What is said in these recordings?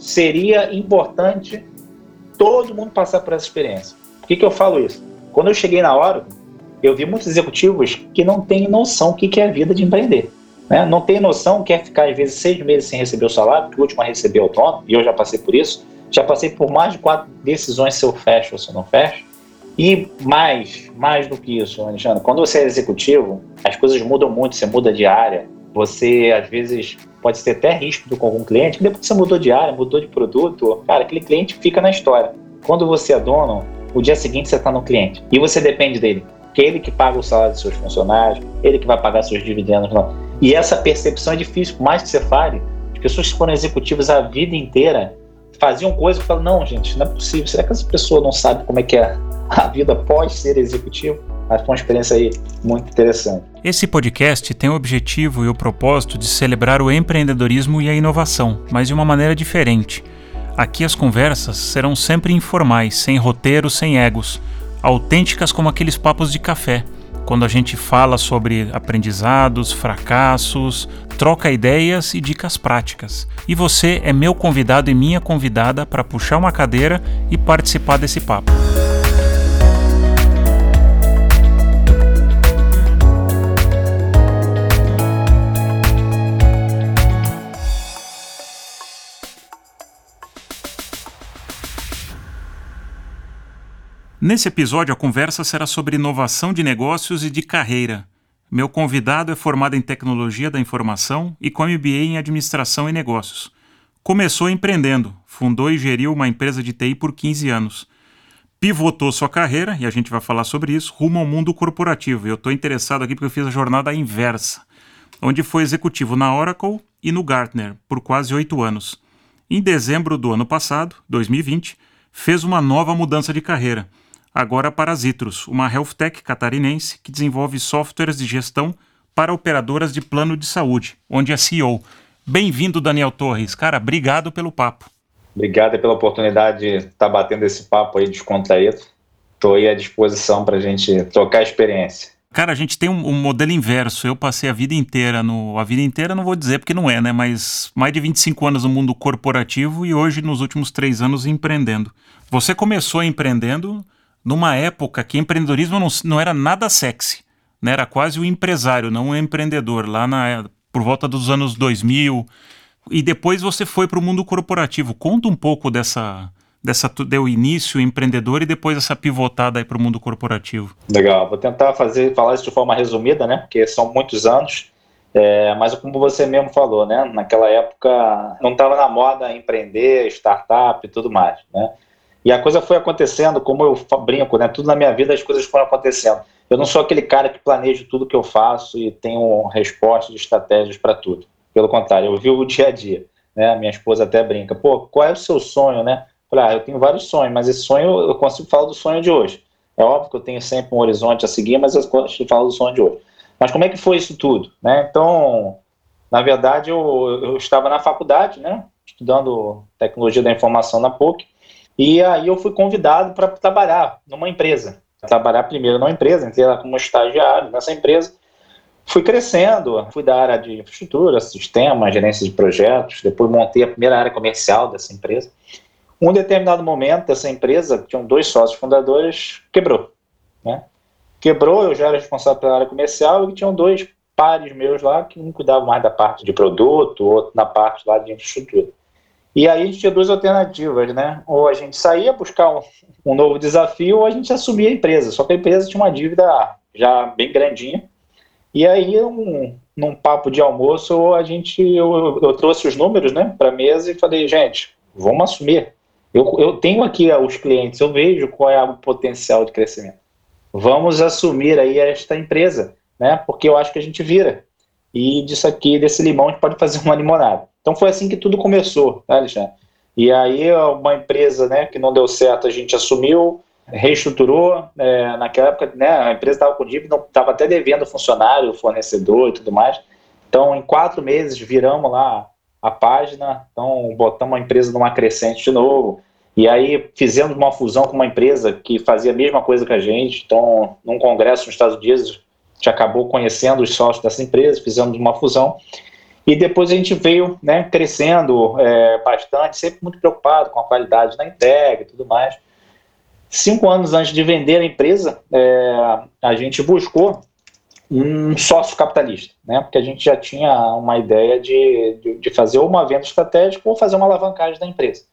seria importante todo mundo passar por essa experiência. Por que, que eu falo isso? Quando eu cheguei na Oracle, eu vi muitos executivos que não têm noção do que, que é a vida de empreender. Né? Não tem noção, quer ficar às vezes seis meses sem receber o salário, que o último a receber autônomo, e eu já passei por isso. Já passei por mais de quatro decisões se eu fecho ou se eu não fecho. E mais, mais do que isso, Alexandre, quando você é executivo, as coisas mudam muito, você muda de área, você às vezes pode ter até risco com algum cliente, que depois que você mudou de área, mudou de produto, cara, aquele cliente fica na história. Quando você é dono, o dia seguinte você está no cliente e você depende dele, porque é ele que paga o salário dos seus funcionários, ele que vai pagar seus dividendos. Não. E essa percepção é difícil, por mais que você fale, as pessoas que foram executivas a vida inteira faziam coisas e falam, não, gente, não é possível, será que essa pessoa não sabe como é que é a vida pode ser executivo? Mas foi uma experiência aí muito interessante. Esse podcast tem o objetivo e o propósito de celebrar o empreendedorismo e a inovação, mas de uma maneira diferente. Aqui as conversas serão sempre informais, sem roteiro, sem egos, autênticas como aqueles papos de café, quando a gente fala sobre aprendizados, fracassos, troca ideias e dicas práticas. E você é meu convidado e minha convidada para puxar uma cadeira e participar desse papo. Nesse episódio, a conversa será sobre inovação de negócios e de carreira. Meu convidado é formado em Tecnologia da Informação e com MBA em Administração e Negócios. Começou empreendendo, fundou e geriu uma empresa de TI por 15 anos. Pivotou sua carreira, e a gente vai falar sobre isso, rumo ao mundo corporativo. Eu estou interessado aqui porque eu fiz a jornada inversa, onde foi executivo na Oracle e no Gartner por quase oito anos. Em dezembro do ano passado, 2020, fez uma nova mudança de carreira agora para a uma health tech catarinense que desenvolve softwares de gestão para operadoras de plano de saúde, onde é CEO. Bem-vindo, Daniel Torres. Cara, obrigado pelo papo. Obrigado pela oportunidade de estar batendo esse papo aí descontraído. Estou aí à disposição para a gente trocar a experiência. Cara, a gente tem um, um, modelo inverso. Eu passei a vida inteira no. A vida inteira não vou dizer porque não é, né? Mas mais de 25 anos no mundo corporativo e hoje, nos últimos três anos, empreendendo. Você começou empreendendo numa época que empreendedorismo não, não era nada sexy, né? era quase o empresário, não o empreendedor, lá na, por volta dos anos 2000. E depois você foi para o mundo corporativo. Conta um pouco dessa, dessa deu início empreendedor e depois essa pivotada para o mundo corporativo. Legal, vou tentar fazer falar isso de forma resumida, né? Porque são muitos anos. É, mas como você mesmo falou, né? Naquela época não estava na moda empreender, startup e tudo mais, né? E a coisa foi acontecendo, como eu brinco, né? Tudo na minha vida as coisas foram acontecendo. Eu não sou aquele cara que planeja tudo que eu faço e tenho respostas, estratégias para tudo. Pelo contrário, eu vivo o dia a dia. Né? Minha esposa até brinca, pô, qual é o seu sonho, né? Falei, ah, eu tenho vários sonhos, mas esse sonho eu consigo falar do sonho de hoje. É óbvio que eu tenho sempre um horizonte a seguir, mas eu consigo falar do sonho de hoje. Mas como é que foi isso tudo, né? Então, na verdade, eu, eu estava na faculdade, né? Estudando tecnologia da informação na PUC e aí eu fui convidado para trabalhar numa empresa. Trabalhar primeiro numa empresa, entrei lá como estagiário nessa empresa. Fui crescendo, fui da área de infraestrutura, sistema, gerência de projetos, depois montei a primeira área comercial dessa empresa. Um determinado momento, essa empresa, que tinham dois sócios fundadores, quebrou. Né? Quebrou, eu já era responsável pela área comercial e tinham dois pares meus lá que um cuidava mais da parte de produto, outro na parte lá de infraestrutura. E aí a gente tinha duas alternativas, né? Ou a gente saía buscar um, um, novo desafio, ou a gente assumia a empresa. Só que a empresa tinha uma dívida já bem grandinha. E aí, um, num papo de almoço, a gente, eu, eu trouxe os números, né, para a mesa e falei, gente, vamos assumir. Eu, eu tenho aqui os clientes, eu vejo qual é o potencial de crescimento. Vamos assumir aí esta empresa, né? Porque eu acho que a gente vira. E disso aqui, desse limão, a gente pode fazer uma limonada. Então foi assim que tudo começou, tá, Alexandre? E aí uma empresa né, que não deu certo, a gente assumiu, reestruturou. É, naquela época, né, a empresa estava com dívida, estava até devendo funcionário, fornecedor e tudo mais. Então, em quatro meses, viramos lá a página, então botamos a empresa numa crescente de novo. E aí fizemos uma fusão com uma empresa que fazia a mesma coisa que a gente. Então, num congresso nos Estados Unidos, a gente acabou conhecendo os sócios dessa empresa, fizemos uma fusão. E depois a gente veio né, crescendo é, bastante, sempre muito preocupado com a qualidade da entrega e tudo mais. Cinco anos antes de vender a empresa, é, a gente buscou um sócio capitalista, né? Porque a gente já tinha uma ideia de, de, de, fazer uma venda estratégica ou fazer uma alavancagem da empresa.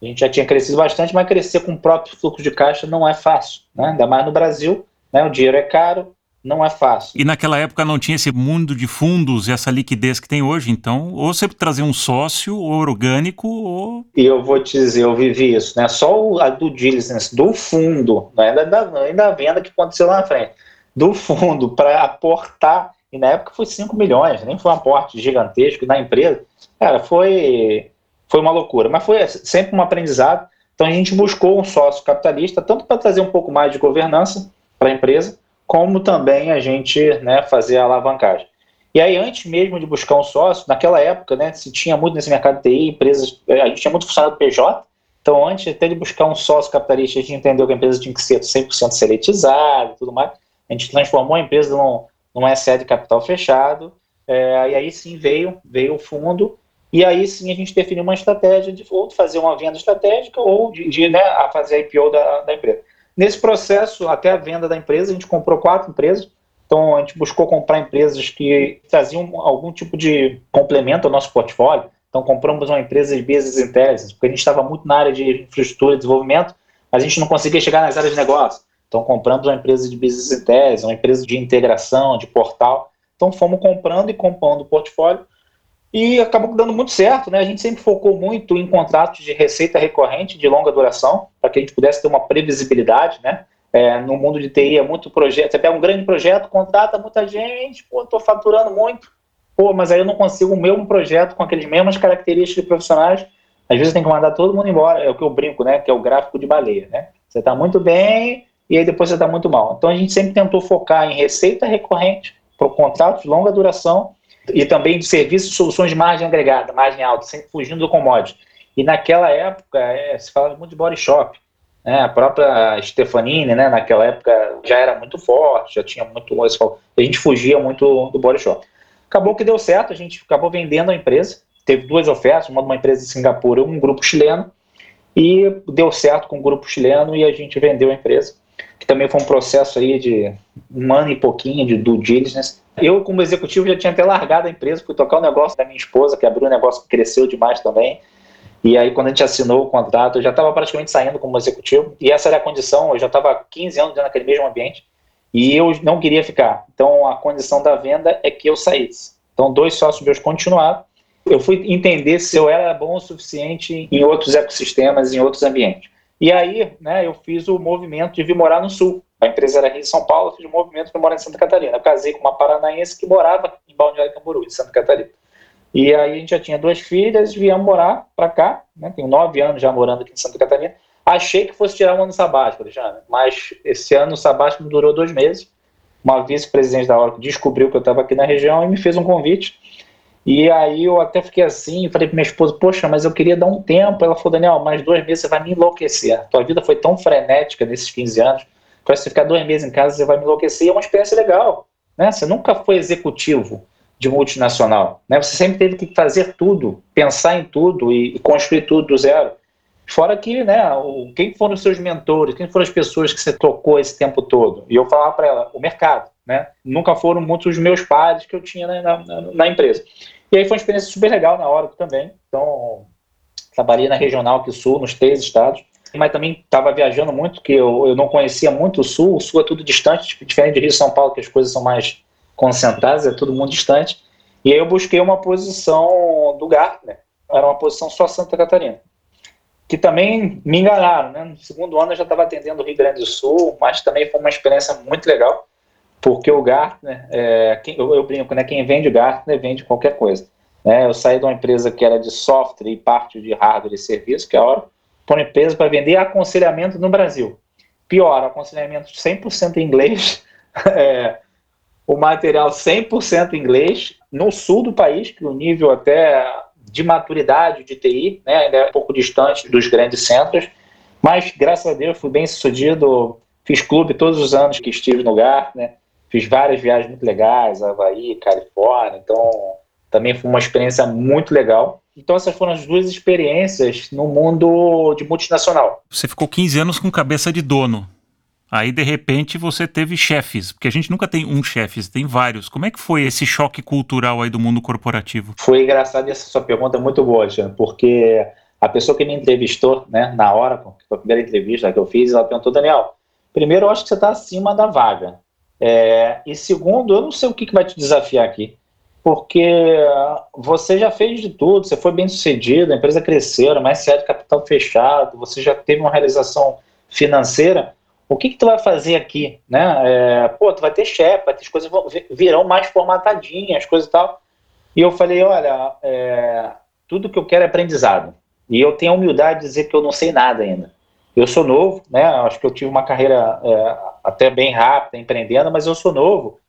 A gente já tinha crescido bastante, mas crescer com o próprio fluxo de caixa não é fácil, né? Ainda mais no Brasil, né? O dinheiro é caro, não é fácil. E naquela época não tinha esse mundo de fundos e essa liquidez que tem hoje, então, ou você trazer um sócio ou orgânico, ou. E eu vou te dizer, eu vivi isso, né? Só a do diligence do fundo, não é da, da venda que aconteceu lá na frente do fundo para aportar, e na época foi 5 milhões, nem foi um aporte gigantesco na empresa, cara, foi, foi uma loucura, mas foi sempre um aprendizado. Então a gente buscou um sócio capitalista, tanto para trazer um pouco mais de governança para a empresa, como também a gente né, fazer a alavancagem. E aí, antes mesmo de buscar um sócio, naquela época, né, se tinha muito nesse mercado de TI, empresas, a gente tinha muito funcionário do PJ, então antes até de buscar um sócio capitalista, a gente entendeu que a empresa tinha que ser 100% seletizada e tudo mais, a gente transformou a empresa num, num SE de capital fechado, é, e aí sim veio, veio o fundo, e aí sim a gente definiu uma estratégia de ou fazer uma venda estratégica ou de, de né, a fazer a IPO da, da empresa. Nesse processo, até a venda da empresa, a gente comprou quatro empresas, então a gente buscou comprar empresas que traziam algum tipo de complemento ao nosso portfólio. Então compramos uma empresa de business intelligence, porque a gente estava muito na área de infraestrutura e desenvolvimento, mas a gente não conseguia chegar nas áreas de negócio. Então compramos uma empresa de business intelligence, uma empresa de integração, de portal. Então fomos comprando e compondo o portfólio e acabou dando muito certo, né? A gente sempre focou muito em contratos de receita recorrente de longa duração, para que a gente pudesse ter uma previsibilidade, né? É, no mundo de TI é muito projeto. Você pega um grande projeto, contrata muita gente, pô, estou faturando muito, pô, mas aí eu não consigo o mesmo projeto com aquelas mesmas características de profissionais. Às vezes tem que mandar todo mundo embora, é o que eu brinco, né? Que é o gráfico de baleia, né? Você está muito bem, e aí depois você está muito mal. Então a gente sempre tentou focar em receita recorrente para contratos de longa duração e também de serviços e soluções de margem agregada, margem alta, sempre fugindo do commodity. E naquela época é, se falava muito de body shop. Né? A própria Stefanini, né, naquela época, já era muito forte, já tinha muito. A gente fugia muito do body shop. Acabou que deu certo, a gente acabou vendendo a empresa. Teve duas ofertas, uma de uma empresa de Singapura e um grupo chileno. E deu certo com o grupo chileno e a gente vendeu a empresa que também foi um processo aí de um ano e pouquinho de due diligence. Eu, como executivo, já tinha até largado a empresa, fui tocar o um negócio da minha esposa, que abriu um negócio que cresceu demais também. E aí, quando a gente assinou o contrato, eu já estava praticamente saindo como executivo. E essa era a condição, eu já estava 15 anos dentro daquele mesmo ambiente. E eu não queria ficar. Então, a condição da venda é que eu saísse. Então, dois sócios meus continuaram. Eu fui entender se eu era bom o suficiente em outros ecossistemas, em outros ambientes. E aí, né, eu fiz o movimento de vir morar no Sul. A empresa era Rio de São Paulo, fiz o movimento de morar em Santa Catarina. Eu casei com uma paranaense que morava em Balneário Camboriú, em Santa Catarina. E aí a gente já tinha duas filhas, viemos morar para cá, né, tenho nove anos já morando aqui em Santa Catarina. Achei que fosse tirar um ano sabático, Alexandre, mas esse ano sabático durou dois meses. Uma vice-presidente da Oracle descobriu que eu estava aqui na região e me fez um convite e aí eu até fiquei assim, falei para minha esposa, poxa, mas eu queria dar um tempo. Ela falou, Daniel, mais dois meses você vai me enlouquecer. Tua vida foi tão frenética nesses 15 anos, para você ficar dois meses em casa, você vai me enlouquecer. E é uma experiência legal, né? Você nunca foi executivo de multinacional, né? Você sempre teve que fazer tudo, pensar em tudo e construir tudo do zero. Fora que, né, o, quem foram os seus mentores, quem foram as pessoas que você tocou esse tempo todo? E eu falava para ela, o mercado, né? Nunca foram muitos os meus pares que eu tinha na, na, na empresa. E aí foi uma experiência super legal na hora também. Então, trabalhei na regional aqui sul, nos três estados. Mas também estava viajando muito, que eu, eu não conhecia muito o sul. O sul é tudo distante, tipo, diferente de Rio e São Paulo, que as coisas são mais concentradas, é tudo muito distante. E aí eu busquei uma posição do Gartner. Era uma posição só Santa Catarina. Que também me enganaram, né? No segundo ano eu já estava atendendo o Rio Grande do Sul, mas também foi uma experiência muito legal porque o Gartner, é, quem, eu, eu, brinco, né, quem vende Gartner vende qualquer coisa. Né? Eu saí de uma empresa que era de software e parte de hardware e serviço, que é a hora, uma empresa para vender aconselhamento no Brasil. Pior, aconselhamento 100% em inglês, é, o material 100% em inglês, no sul do país, que o nível até de maturidade de TI né, ainda é um pouco distante dos grandes centros, mas graças a Deus fui bem sucedido, fiz clube todos os anos que estive no Gartner, Fiz várias viagens muito legais, Havaí, Califórnia, então também foi uma experiência muito legal. Então essas foram as duas experiências no mundo de multinacional. Você ficou 15 anos com cabeça de dono. Aí, de repente, você teve chefes, porque a gente nunca tem um chefe, tem vários. Como é que foi esse choque cultural aí do mundo corporativo? Foi engraçado essa sua pergunta é muito boa, Jean, porque a pessoa que me entrevistou, né, na hora, foi a primeira entrevista que eu fiz, ela perguntou, Daniel, primeiro, eu acho que você está acima da vaga. É, e segundo, eu não sei o que, que vai te desafiar aqui, porque você já fez de tudo, você foi bem sucedido, a empresa cresceu, mais sério, capital fechado, você já teve uma realização financeira, o que, que tu vai fazer aqui, né? É, pô, tu vai ter chefe, as coisas virão mais formatadinhas, coisas e tal. E eu falei, olha, é, tudo que eu quero é aprendizado. E eu tenho a humildade de dizer que eu não sei nada ainda. Eu sou novo, né? Acho que eu tive uma carreira é, até bem rápida, empreendendo, mas eu sou novo.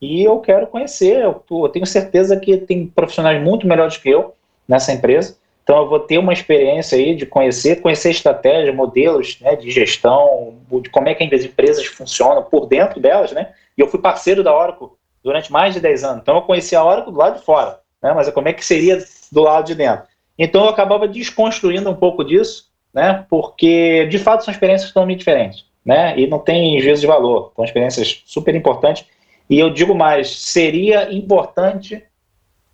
E eu quero conhecer. Eu, eu tenho certeza que tem profissionais muito melhores que eu nessa empresa. Então eu vou ter uma experiência aí de conhecer, conhecer estratégias, modelos né, de gestão, de como é que as empresas funcionam por dentro delas, né? E eu fui parceiro da Oracle durante mais de 10 anos. Então eu conhecia a Oracle do lado de fora, né? Mas como é que seria do lado de dentro? Então eu acabava desconstruindo um pouco disso, né? Porque de fato são experiências totalmente diferentes, né? E não tem juízo de valor. São experiências super importantes. E eu digo mais, seria importante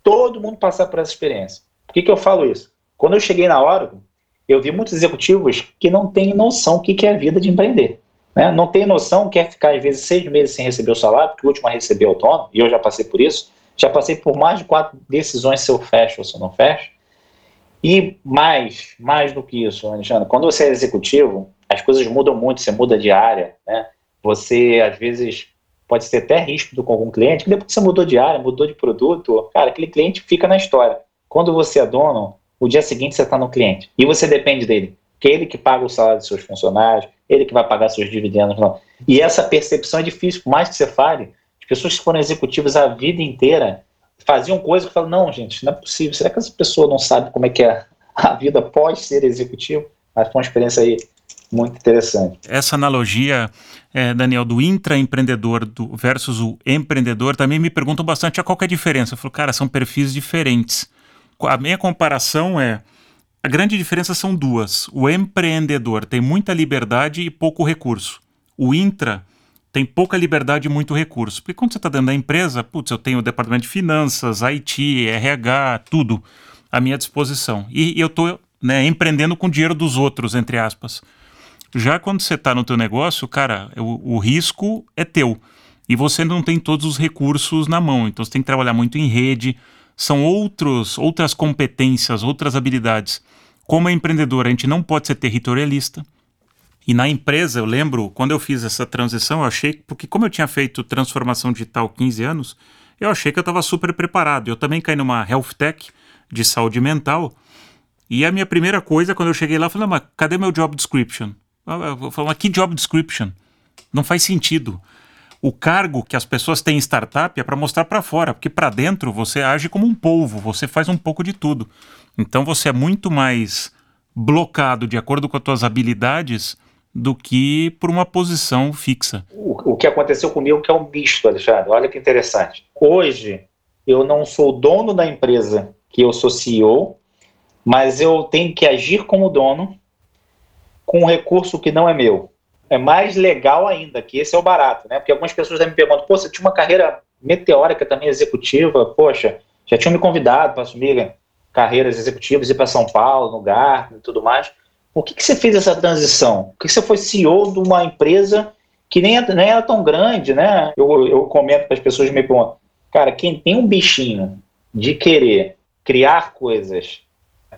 todo mundo passar por essa experiência. Por que, que eu falo isso? Quando eu cheguei na Oracle, eu vi muitos executivos que não têm noção do que é a vida de empreender. Né? Não tem noção, quer ficar às vezes seis meses sem receber o salário, porque o último a receber autônomo, e eu já passei por isso, já passei por mais de quatro decisões se eu fecho ou se eu não fecho. E mais, mais do que isso, Alexandre, quando você é executivo, as coisas mudam muito, você muda de área, né? Você, às vezes, pode ter até risco com algum cliente, que depois que você mudou de área, mudou de produto, cara, aquele cliente fica na história. Quando você é dono, o dia seguinte você está no cliente. E você depende dele. Que é ele que paga o salário dos seus funcionários, ele que vai pagar seus dividendos. Não. E essa percepção é difícil, por mais que você fale, as pessoas que foram executivas a vida inteira faziam coisas que falam, não, gente, não é possível. Será que essa pessoa não sabe como é que é a vida pode ser executivo? Mas foi uma experiência aí muito interessante. Essa analogia, é, Daniel, do intraempreendedor do, versus o empreendedor, também me perguntam bastante a qual é a diferença. Eu falo, cara, são perfis diferentes a minha comparação é a grande diferença são duas. O empreendedor tem muita liberdade e pouco recurso. O intra tem pouca liberdade e muito recurso. Porque quando você está dentro da empresa, putz, eu tenho o departamento de finanças, IT, RH, tudo à minha disposição. E, e eu estou né, empreendendo com o dinheiro dos outros, entre aspas. Já quando você está no teu negócio, cara, o, o risco é teu. E você não tem todos os recursos na mão. Então você tem que trabalhar muito em rede, são outros, outras competências, outras habilidades. Como empreendedor, a gente não pode ser territorialista. E na empresa, eu lembro, quando eu fiz essa transição, eu achei, porque como eu tinha feito transformação digital 15 anos, eu achei que eu estava super preparado. Eu também caí numa health tech de saúde mental. E a minha primeira coisa, quando eu cheguei lá, eu falei, mas cadê meu job description? Eu falei, mas que job description? Não faz sentido o cargo que as pessoas têm em startup é para mostrar para fora, porque para dentro você age como um polvo, você faz um pouco de tudo. Então você é muito mais blocado de acordo com as suas habilidades do que por uma posição fixa. O, o que aconteceu comigo que é um misto, Alexandre. Olha que interessante. Hoje eu não sou dono da empresa que eu sou CEO, mas eu tenho que agir como dono com um recurso que não é meu é mais legal ainda, que esse é o barato, né? Porque algumas pessoas me perguntam, pô, você tinha uma carreira meteórica também executiva, poxa, já tinham me convidado para assumir carreiras executivas, ir para São Paulo, no Gartner e tudo mais. Por que, que você fez essa transição? Por que você foi CEO de uma empresa que nem, nem era tão grande, né? Eu, eu comento para as pessoas me perguntam, cara, quem tem um bichinho de querer criar coisas,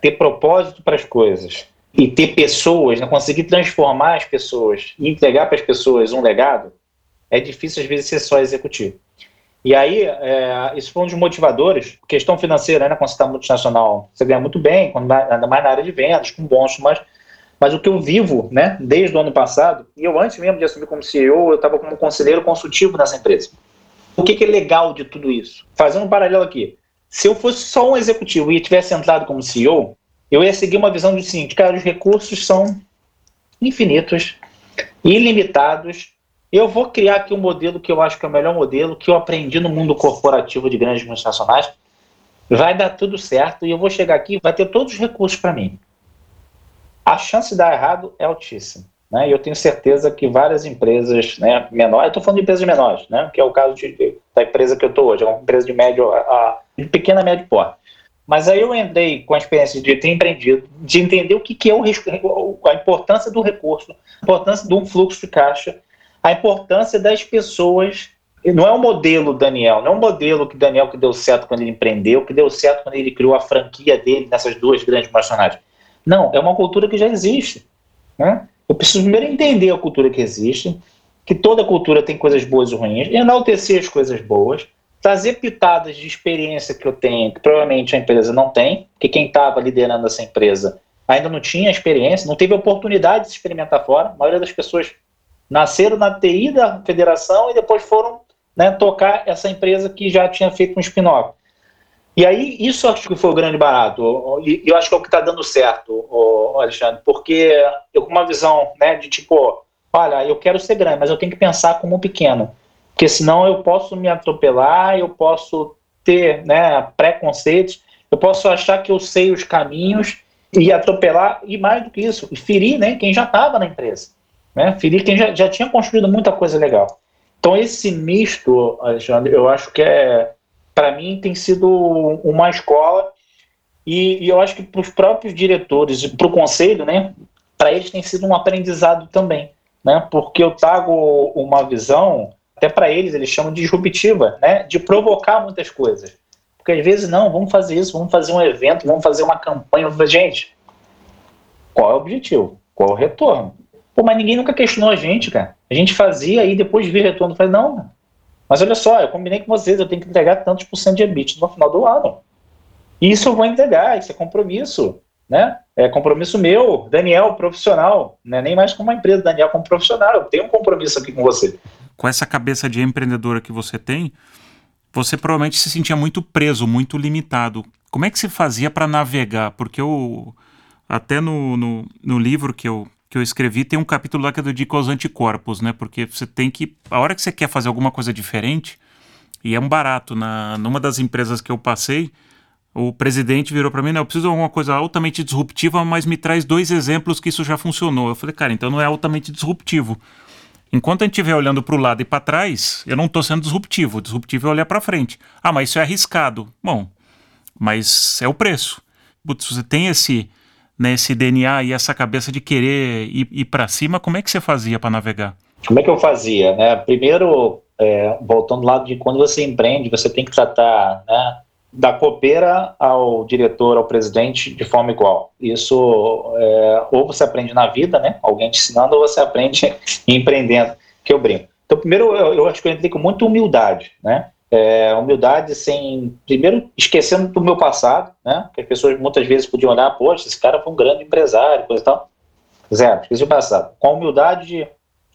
ter propósito para as coisas, e ter pessoas, né, conseguir transformar as pessoas e entregar para as pessoas um legado, é difícil às vezes ser só executivo. E aí, é, isso foi um dos motivadores. Questão financeira, né, quando você está multinacional, você ganha muito bem, quando, ainda mais na área de vendas, com bons, mas, mas o que eu vivo, né, desde o ano passado, e eu antes mesmo de assumir como CEO, eu estava como conselheiro consultivo nessa empresa. O que, que é legal de tudo isso? Fazendo um paralelo aqui. Se eu fosse só um executivo e tivesse entrado como CEO, eu ia seguir uma visão do seguinte, cara, os recursos são infinitos, ilimitados. Eu vou criar aqui um modelo que eu acho que é o melhor modelo, que eu aprendi no mundo corporativo de grandes multinacionais, vai dar tudo certo e eu vou chegar aqui vai ter todos os recursos para mim. A chance de dar errado é altíssima. Né? Eu tenho certeza que várias empresas né, menores, estou falando de empresas menores, né, que é o caso de, da empresa que eu estou hoje, é uma empresa de médio, a, de pequena médio porte. Mas aí eu entrei com a experiência de ter empreendido, de entender o que, que é o, a importância do recurso, a importância de um fluxo de caixa, a importância das pessoas. Não é o modelo Daniel, não é o modelo que Daniel que deu certo quando ele empreendeu, que deu certo quando ele criou a franquia dele nessas duas grandes multinacionais. Não, é uma cultura que já existe. Né? Eu preciso primeiro entender a cultura que existe, que toda cultura tem coisas boas e ruins, enaltecer as coisas boas, trazer pitadas de experiência que eu tenho, que provavelmente a empresa não tem, porque quem estava liderando essa empresa ainda não tinha experiência, não teve oportunidade de se experimentar fora. A maioria das pessoas nasceram na TI da federação e depois foram né, tocar essa empresa que já tinha feito um spin-off. E aí, isso acho que foi o grande barato, e eu acho que é o que está dando certo, Alexandre, porque eu com uma visão né, de tipo, olha, eu quero ser grande, mas eu tenho que pensar como pequeno, porque senão eu posso me atropelar, eu posso ter né, preconceitos, eu posso achar que eu sei os caminhos e atropelar, e mais do que isso, ferir né, quem já estava na empresa, né, ferir quem já, já tinha construído muita coisa legal. Então, esse misto, Alexandre, eu acho que é para mim tem sido uma escola e, e eu acho que para os próprios diretores e para o conselho, né, para eles tem sido um aprendizado também, né, porque eu trago uma visão, até para eles eles chamam de disruptiva, né, de provocar muitas coisas. Porque às vezes não, vamos fazer isso, vamos fazer um evento, vamos fazer uma campanha, gente, qual é o objetivo? Qual é o retorno? Pô, mas ninguém nunca questionou a gente, cara. A gente fazia e depois de retorno, falei, não, mas olha só, eu combinei com vocês, eu tenho que entregar tantos por cento de EBIT no final do ano. Isso eu vou entregar, isso é compromisso, né? É compromisso meu, Daniel, profissional, né? nem mais com uma empresa, Daniel como profissional, eu tenho um compromisso aqui com você. Com essa cabeça de empreendedora que você tem, você provavelmente se sentia muito preso, muito limitado. Como é que se fazia para navegar? Porque eu, até no, no, no livro que eu que eu escrevi, tem um capítulo lá que eu dedico aos anticorpos, né? Porque você tem que. A hora que você quer fazer alguma coisa diferente, e é um barato. Na, numa das empresas que eu passei, o presidente virou para mim, não, eu preciso de alguma coisa altamente disruptiva, mas me traz dois exemplos que isso já funcionou. Eu falei, cara, então não é altamente disruptivo. Enquanto a gente estiver olhando para o lado e para trás, eu não estou sendo disruptivo. O disruptivo é olhar para frente. Ah, mas isso é arriscado. Bom, mas é o preço. Putz, você tem esse né, esse DNA e essa cabeça de querer ir, ir para cima, como é que você fazia para navegar? Como é que eu fazia? Né? Primeiro, é, voltando lá de quando você empreende, você tem que tratar né, da copeira ao diretor, ao presidente, de forma igual. Isso, é, ou você aprende na vida, né, alguém te ensinando, ou você aprende empreendendo, que eu brinco. Então, primeiro, eu, eu acho que eu entrei com muita humildade, né? É, humildade sem, primeiro, esquecendo do meu passado, né? Que as pessoas muitas vezes podiam olhar, poxa, esse cara foi um grande empresário, coisa e tal. Zero, esqueci o passado. Com a humildade de,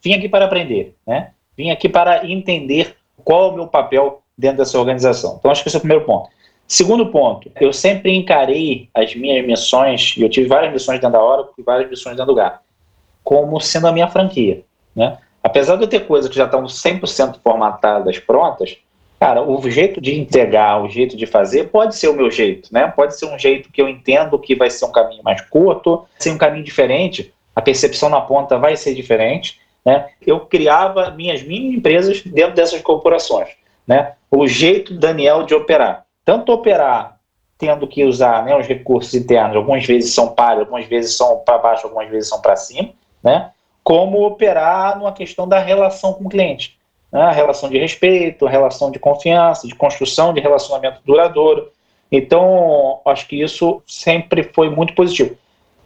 vim aqui para aprender, né? Vim aqui para entender qual é o meu papel dentro dessa organização. Então, acho que esse é o primeiro ponto. Segundo ponto, eu sempre encarei as minhas missões, e eu tive várias missões dentro da Oracle e várias missões dentro do GAR, como sendo a minha franquia, né? Apesar de eu ter coisas que já estão 100% formatadas, prontas, Cara, o jeito de entregar, o jeito de fazer, pode ser o meu jeito, né? Pode ser um jeito que eu entendo que vai ser um caminho mais curto, ser um caminho diferente, a percepção na ponta vai ser diferente, né? Eu criava minhas mini empresas dentro dessas corporações, né? O jeito Daniel de operar, tanto operar tendo que usar né, os recursos internos, algumas vezes são para, algumas vezes são para baixo, algumas vezes são para cima, né? Como operar numa questão da relação com o cliente né, a relação de respeito, a relação de confiança, de construção de relacionamento duradouro. Então, acho que isso sempre foi muito positivo.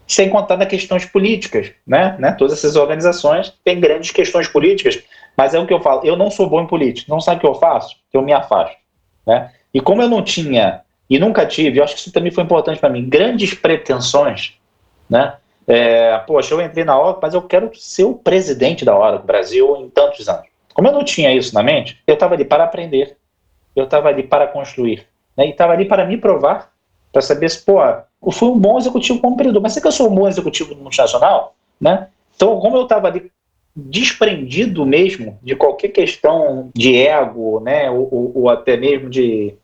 Sem contar nas questões políticas, né? né? Todas essas organizações têm grandes questões políticas, mas é o que eu falo, eu não sou bom em política, não sabe o que eu faço? Eu me afasto, né? E como eu não tinha e nunca tive, eu acho que isso também foi importante para mim, grandes pretensões, né? É, poxa, eu entrei na Oracle, mas eu quero ser o presidente da Oracle Brasil em tantos anos. Como eu não tinha isso na mente, eu estava ali para aprender, eu estava ali para construir, né? e estava ali para me provar, para saber se, pô, eu fui um bom executivo como empreendedor, mas será que eu sou um bom executivo multinacional? Né? Então, como eu estava ali desprendido mesmo de qualquer questão de ego, né, ou, ou, ou até mesmo de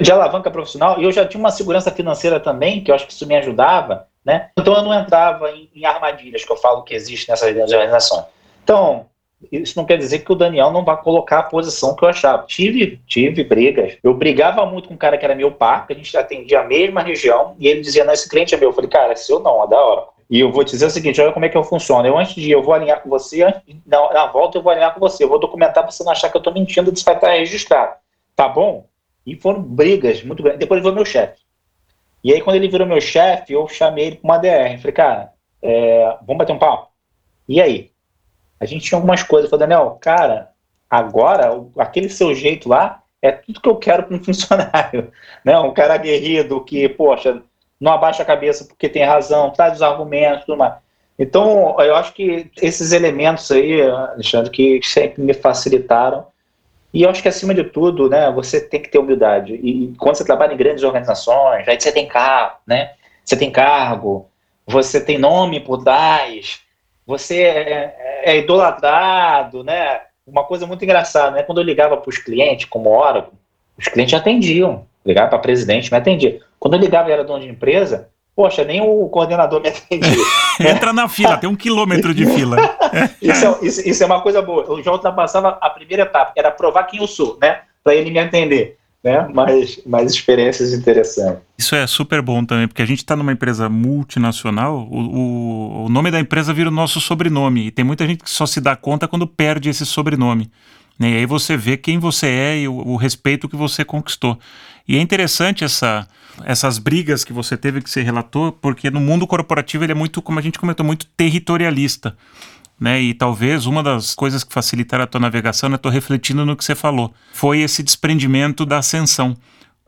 de alavanca profissional, e eu já tinha uma segurança financeira também, que eu acho que isso me ajudava, né? Então eu não entrava em, em armadilhas que eu falo que existe nessas organizações. Então, isso não quer dizer que o Daniel não vai colocar a posição que eu achava. Tive, tive brigas. Eu brigava muito com um cara que era meu par, que a gente atendia a mesma região, e ele dizia, não, esse cliente é meu. Eu falei, cara, seu não, é da hora. E eu vou te dizer o seguinte, olha como é que eu funciono. Eu, antes de ir, eu vou alinhar com você, na, na volta eu vou alinhar com você. Eu vou documentar para você não achar que eu estou mentindo, isso vai estar registrado. Tá bom? E foram brigas muito grandes. Depois ele virou meu chefe. E aí, quando ele virou meu chefe, eu chamei ele para uma DR. Falei, cara, é, vamos bater um papo? E aí? A gente tinha algumas coisas. Eu falei, Daniel, cara, agora, aquele seu jeito lá é tudo que eu quero para um funcionário. Né? Um cara aguerrido que, poxa, não abaixa a cabeça porque tem razão, traz os argumentos, tudo mais. Então, eu acho que esses elementos aí, Alexandre, que sempre me facilitaram. E eu acho que, acima de tudo, né, você tem que ter humildade. E quando você trabalha em grandes organizações, aí você tem cargo, né? Você tem cargo, você tem nome por trás, você é, é idolatrado, né? Uma coisa muito engraçada, né? Quando eu ligava para os clientes, como Oracle, os clientes atendiam. Ligava para presidente, me atendia. Quando eu ligava e era dono de empresa, poxa, nem o coordenador me atendia. Entra na fila, tem um quilômetro de fila. isso, é, isso, isso, é uma coisa boa. Eu já ultrapassava a primeira etapa, que era provar quem eu sou, né? Para ele me entender né? mais, mais experiências interessantes. Isso é super bom também, porque a gente está numa empresa multinacional, o, o, o, nome da empresa vira o nosso sobrenome, e tem muita gente que só se dá conta quando perde esse sobrenome. Né? E aí você vê quem você é e o, o respeito que você conquistou. E é interessante essa, essas brigas que você teve, que você relatou, porque no mundo corporativo ele é muito, como a gente comentou, muito territorialista né? E talvez uma das coisas que facilitaram a tua navegação, né? Estou refletindo no que você falou, foi esse desprendimento da ascensão.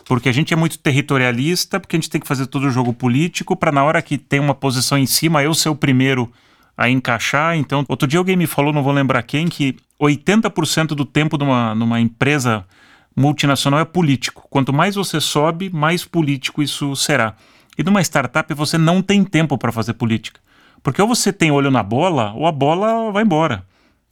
Porque a gente é muito territorialista, porque a gente tem que fazer todo o jogo político para na hora que tem uma posição em cima, eu ser o primeiro a encaixar. Então, outro dia alguém me falou, não vou lembrar quem, que 80% do tempo numa, numa empresa multinacional é político. Quanto mais você sobe, mais político isso será. E numa startup você não tem tempo para fazer política. Porque ou você tem olho na bola, ou a bola vai embora.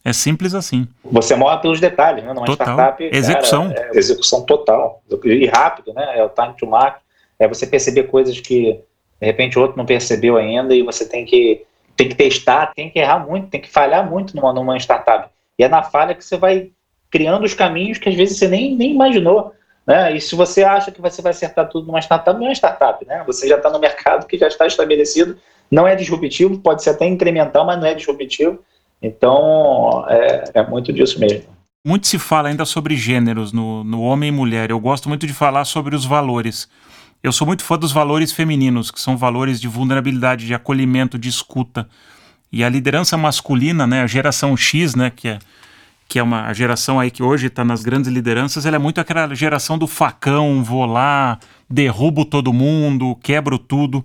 É simples assim. Você morre pelos detalhes, né? Numa total. startup. Execução. Cara, é execução total. E rápido, né? É o time to market. É você perceber coisas que, de repente, o outro não percebeu ainda e você tem que, tem que testar, tem que errar muito, tem que falhar muito numa, numa startup. E é na falha que você vai criando os caminhos que às vezes você nem, nem imaginou. Né? E se você acha que você vai acertar tudo numa startup, não é startup, né? Você já está no mercado que já está estabelecido não é disruptivo, pode ser até incremental, mas não é disruptivo. Então, é, é muito disso mesmo. Muito se fala ainda sobre gêneros no, no homem e mulher. Eu gosto muito de falar sobre os valores. Eu sou muito fã dos valores femininos, que são valores de vulnerabilidade, de acolhimento, de escuta. E a liderança masculina, né, a geração X, né, que é, que é uma geração aí que hoje está nas grandes lideranças, ela é muito aquela geração do facão, vou lá, derrubo todo mundo, quebro tudo.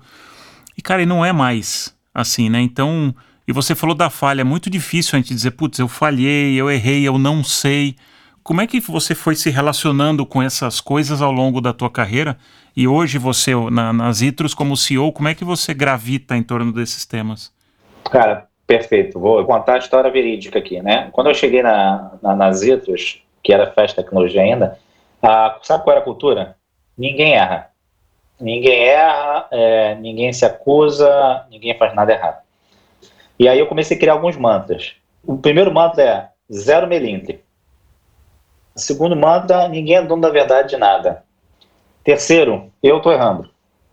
E, cara, e não é mais assim, né? Então, e você falou da falha, é muito difícil a gente dizer, putz, eu falhei, eu errei, eu não sei. Como é que você foi se relacionando com essas coisas ao longo da tua carreira? E hoje você, na, nas Itros, como CEO, como é que você gravita em torno desses temas? Cara, perfeito. Vou contar a história verídica aqui, né? Quando eu cheguei na, na, nas Itros, que era Fast Tecnologia ainda, a, sabe qual era a cultura? Ninguém erra ninguém erra, é, ninguém se acusa, ninguém faz nada errado. E aí eu comecei a criar alguns mantras. O primeiro mantra é zero melindre. O segundo mantra, ninguém é dono da verdade de nada. Terceiro, eu estou errando.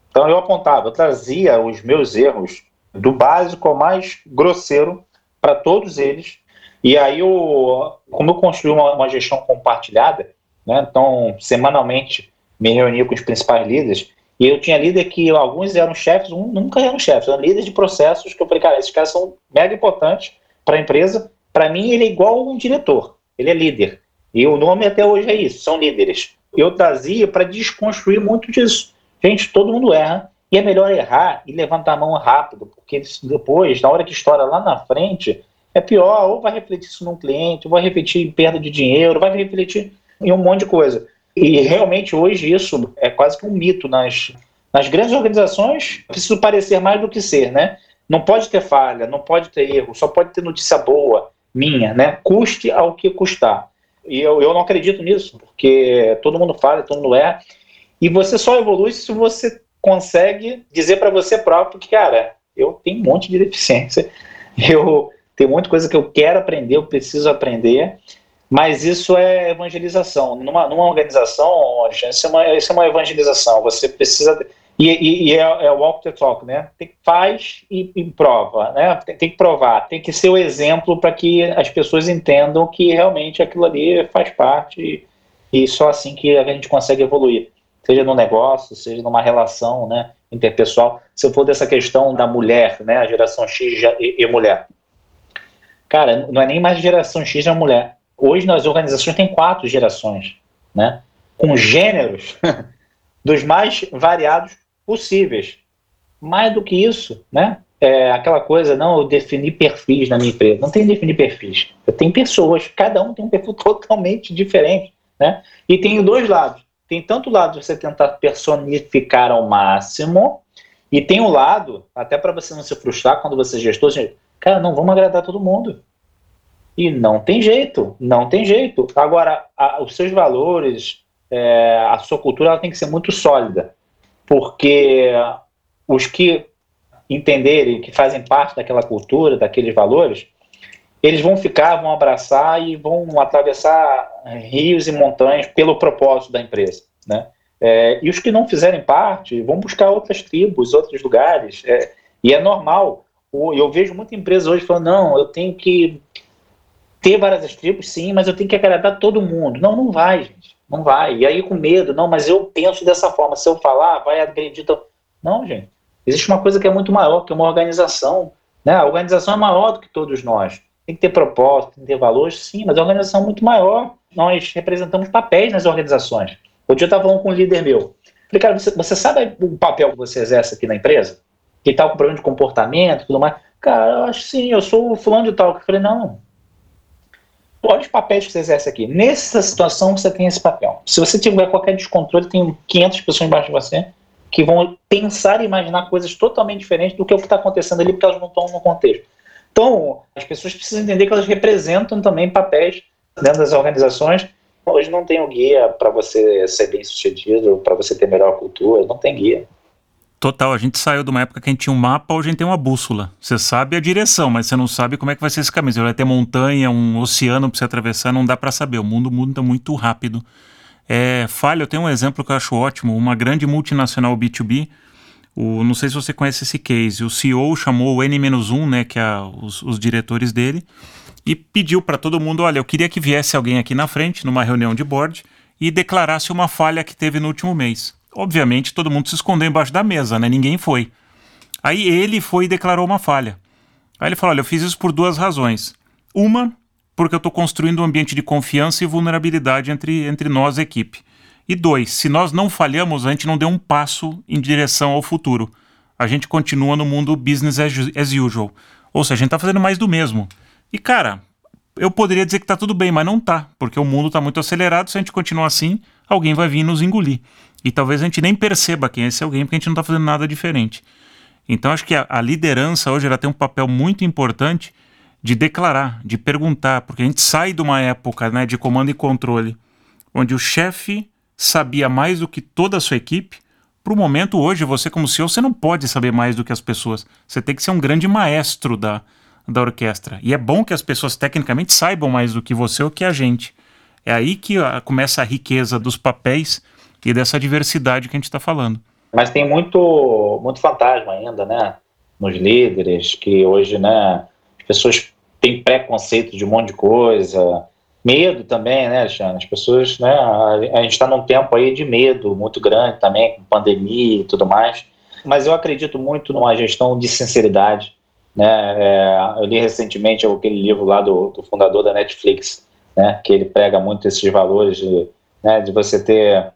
Então eu apontava, eu trazia os meus erros do básico ao mais grosseiro para todos eles. E aí, eu, como eu construí uma, uma gestão compartilhada, né, então semanalmente me reunia com os principais líderes, e eu tinha líder que alguns eram chefes, um nunca eram chefes, eram líderes de processos que eu falei, cara, esses caras são mega importantes para a empresa. Para mim, ele é igual um diretor, ele é líder. E o nome até hoje é isso, são líderes. Eu trazia para desconstruir muito disso. Gente, todo mundo erra, e é melhor errar e levantar a mão rápido, porque depois, na hora que estoura lá na frente, é pior, ou vai refletir isso num cliente, ou vai refletir em perda de dinheiro, vai refletir em um monte de coisa. E realmente hoje isso é quase que um mito nas, nas grandes organizações. Preciso parecer mais do que ser, né? Não pode ter falha, não pode ter erro, só pode ter notícia boa minha, né? Custe ao que custar. E eu, eu não acredito nisso, porque todo mundo fala, todo mundo é. E você só evolui se você consegue dizer para você próprio que, cara, eu tenho um monte de deficiência, eu tenho muita coisa que eu quero aprender, eu preciso aprender, mas isso é evangelização. Numa, numa organização, isso é, uma, isso é uma evangelização. Você precisa. E, e, e é, é, walk the talk, né? Tem, faz e, e prova, né? Tem, tem, que provar, tem que ser o exemplo para que as pessoas entendam que realmente aquilo ali faz parte e, e só assim que a gente consegue evoluir. Seja no negócio, seja numa relação né, interpessoal. Se eu for dessa questão da mulher, né, a geração X e, e mulher. Cara, não é nem mais geração X é mulher Hoje nas organizações tem quatro gerações, né? Com gêneros dos mais variados possíveis. Mais do que isso, né? É aquela coisa, não, eu defini perfis na minha empresa. Não tem definir perfis. Eu tenho pessoas, cada um tem um perfil totalmente diferente, né? E tem dois lados. Tem tanto lado de você tentar personificar ao máximo, e tem o lado, até para você não se frustrar quando você é gestor, cara, não vamos agradar todo mundo. E não tem jeito, não tem jeito. Agora, a, os seus valores, é, a sua cultura, ela tem que ser muito sólida, porque os que entenderem, que fazem parte daquela cultura, daqueles valores, eles vão ficar, vão abraçar e vão atravessar rios e montanhas pelo propósito da empresa, né? É, e os que não fizerem parte vão buscar outras tribos, outros lugares, é, e é normal. Eu vejo muita empresa hoje falando, não, eu tenho que ter várias tribos, sim, mas eu tenho que agradar todo mundo. Não, não vai, gente. Não vai. E aí com medo, não, mas eu penso dessa forma. Se eu falar, vai agredir. Não, gente. Existe uma coisa que é muito maior, que é uma organização. Né? A organização é maior do que todos nós. Tem que ter propósito, tem que ter valores, sim, mas a organização é muito maior. Nós representamos papéis nas organizações. Outro dia eu estava falando com um líder meu. Falei, cara, você, você sabe o papel que você exerce aqui na empresa? Que tal com problema de comportamento e tudo mais? Cara, eu acho sim, eu sou o fulano de tal. Eu falei, não, olha os papéis que você exerce aqui. Nessa situação, você tem esse papel. Se você tiver qualquer descontrole, tem 500 pessoas embaixo de você que vão pensar e imaginar coisas totalmente diferentes do que o que está acontecendo ali, porque elas não estão no contexto. Então, as pessoas precisam entender que elas representam também papéis dentro das organizações. Hoje não tem um guia para você ser bem sucedido, para você ter melhor cultura, não tem guia. Total, a gente saiu de uma época que a gente tinha um mapa, hoje a gente tem uma bússola. Você sabe a direção, mas você não sabe como é que vai ser esse caminho. Você vai ter montanha, um oceano para você atravessar, não dá para saber. O mundo muda muito rápido. É, falha, eu tenho um exemplo que eu acho ótimo. Uma grande multinacional B2B, o, não sei se você conhece esse case, o CEO chamou o N-1, né, que é os, os diretores dele, e pediu para todo mundo, olha, eu queria que viesse alguém aqui na frente, numa reunião de board, e declarasse uma falha que teve no último mês. Obviamente, todo mundo se escondeu embaixo da mesa, né? Ninguém foi. Aí ele foi e declarou uma falha. Aí ele falou: Olha, eu fiz isso por duas razões. Uma, porque eu estou construindo um ambiente de confiança e vulnerabilidade entre, entre nós, equipe. E dois, se nós não falhamos, a gente não deu um passo em direção ao futuro. A gente continua no mundo business as, usual. Ou seja, a gente está fazendo mais do mesmo. E cara, eu poderia dizer que está tudo bem, mas não tá, porque o mundo está muito acelerado. Se a gente continuar assim, alguém vai vir nos engolir. E talvez a gente nem perceba quem é esse alguém, porque a gente não está fazendo nada diferente. Então acho que a, a, liderança hoje ela tem um papel muito importante de declarar, de perguntar, porque a gente sai de uma época né, de comando e controle, onde o chefe sabia mais do que toda a sua equipe. Para o momento hoje, você como CEO, você não pode saber mais do que as pessoas. Você tem que ser um grande maestro da, da orquestra. E é bom que as pessoas tecnicamente saibam mais do que você ou que a gente. É aí que começa a riqueza dos papéis e dessa diversidade que a gente está falando. Mas tem muito, muito fantasma ainda, né? Nos líderes, que hoje, né? As pessoas têm preconceito de um monte de coisa, medo também, né, Alexandre? As pessoas, né? A, gente está num tempo aí de medo muito grande também, com pandemia e tudo mais. Mas eu acredito muito numa gestão de sinceridade. Né? É, eu li recentemente aquele livro lá do, do, fundador da Netflix, né? Que ele prega muito esses valores de, né, de você ter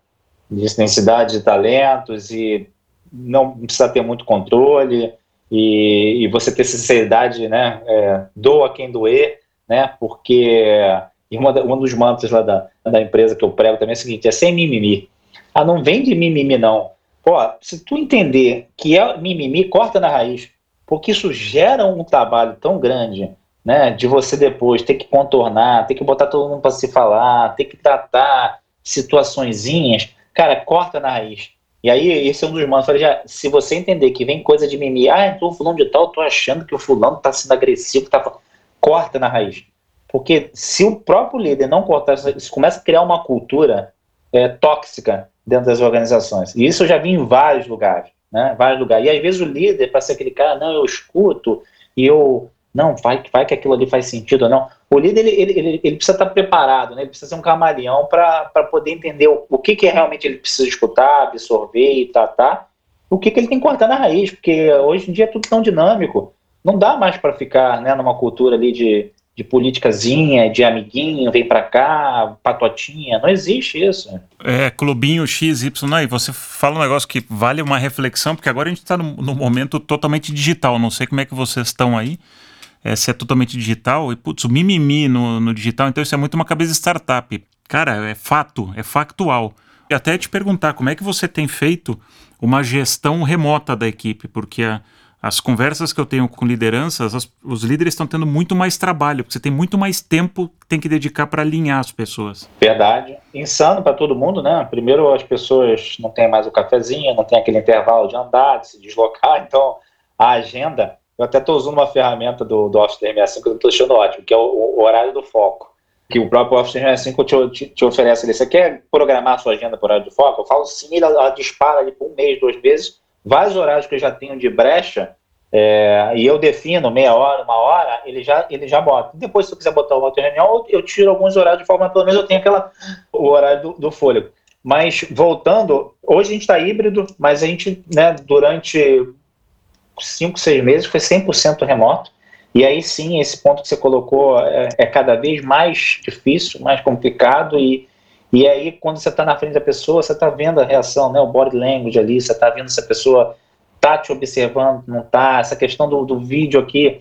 densidade de talentos e não precisa ter muito controle e, e você ter sinceridade, né, é, doa quem doer, né, porque e uma, um dos mantos lá da, da empresa que eu prego também é o seguinte, é sem mimimi. Ah, não vem de mimimi não. Pô, se tu entender que é mimimi, corta na raiz, porque isso gera um trabalho tão grande, né, de você depois ter que contornar, ter que botar todo mundo para se falar, ter que tratar situaçõezinhas cara, corta na raiz. E aí, esse é um dos manos. Falei, já, se você entender que vem coisa de mimimi, ah, então o fulano de tal, tô achando que o fulano tá sendo agressivo, tá... corta na raiz. Porque se o próprio líder não cortar, isso começa a criar uma cultura é, tóxica dentro das organizações. E isso eu já vi em vários lugares, né? Vários lugares. E às vezes o líder, para ser aquele cara, não, eu escuto e eu não, vai, vai que aquilo ali faz sentido ou não. O líder, ele, ele, ele, ele precisa estar preparado, né? ele precisa ser um camaleão para poder entender o, o que, que realmente ele precisa escutar, absorver e tratar, o que, que ele tem que cortar na raiz, porque hoje em dia é tudo tão dinâmico. Não dá mais para ficar né, numa cultura ali de, de politicazinha, de amiguinho, vem para cá, patotinha. Não existe isso. É, clubinho XY. E você fala um negócio que vale uma reflexão, porque agora a gente está no momento totalmente digital. Não sei como é que vocês estão aí é, se é totalmente digital, e putz, o mimimi no, no digital, então isso é muito uma cabeça de startup. Cara, é fato, é factual. E até te perguntar, como é que você tem feito uma gestão remota da equipe? Porque a, as conversas que eu tenho com lideranças, as, os líderes estão tendo muito mais trabalho, porque você tem muito mais tempo que tem que dedicar para alinhar as pessoas. Verdade. Insano para todo mundo, né? Primeiro, as pessoas não têm mais o cafezinho, não tem aquele intervalo de andar, de se deslocar, então a agenda eu até estou usando uma ferramenta do, do Office 365 que eu estou achando ótimo, que é o, o, horário do foco. Que o próprio Office 365 te, te, te oferece ali. Você quer programar a sua agenda por horário do foco? Eu falo sim, ela, ela dispara ali por um mês, dois meses, vários horários que eu já tenho de brecha, é, e eu defino meia hora, uma hora, ele já, ele já bota. Depois, se eu quiser botar uma outra reunião, eu tiro alguns horários de forma, pelo menos eu tenho aquela, o horário do, do fôlego. Mas voltando, hoje a gente está híbrido, mas a gente, né, durante cinco, seis meses foi 100% remoto. E aí sim, esse ponto que você colocou é, é cada vez mais difícil, mais complicado. E, e aí, quando você está na frente da pessoa, você está vendo a reação, né, o body language ali, você está vendo se a pessoa está te observando, não está. Essa questão do, do vídeo aqui,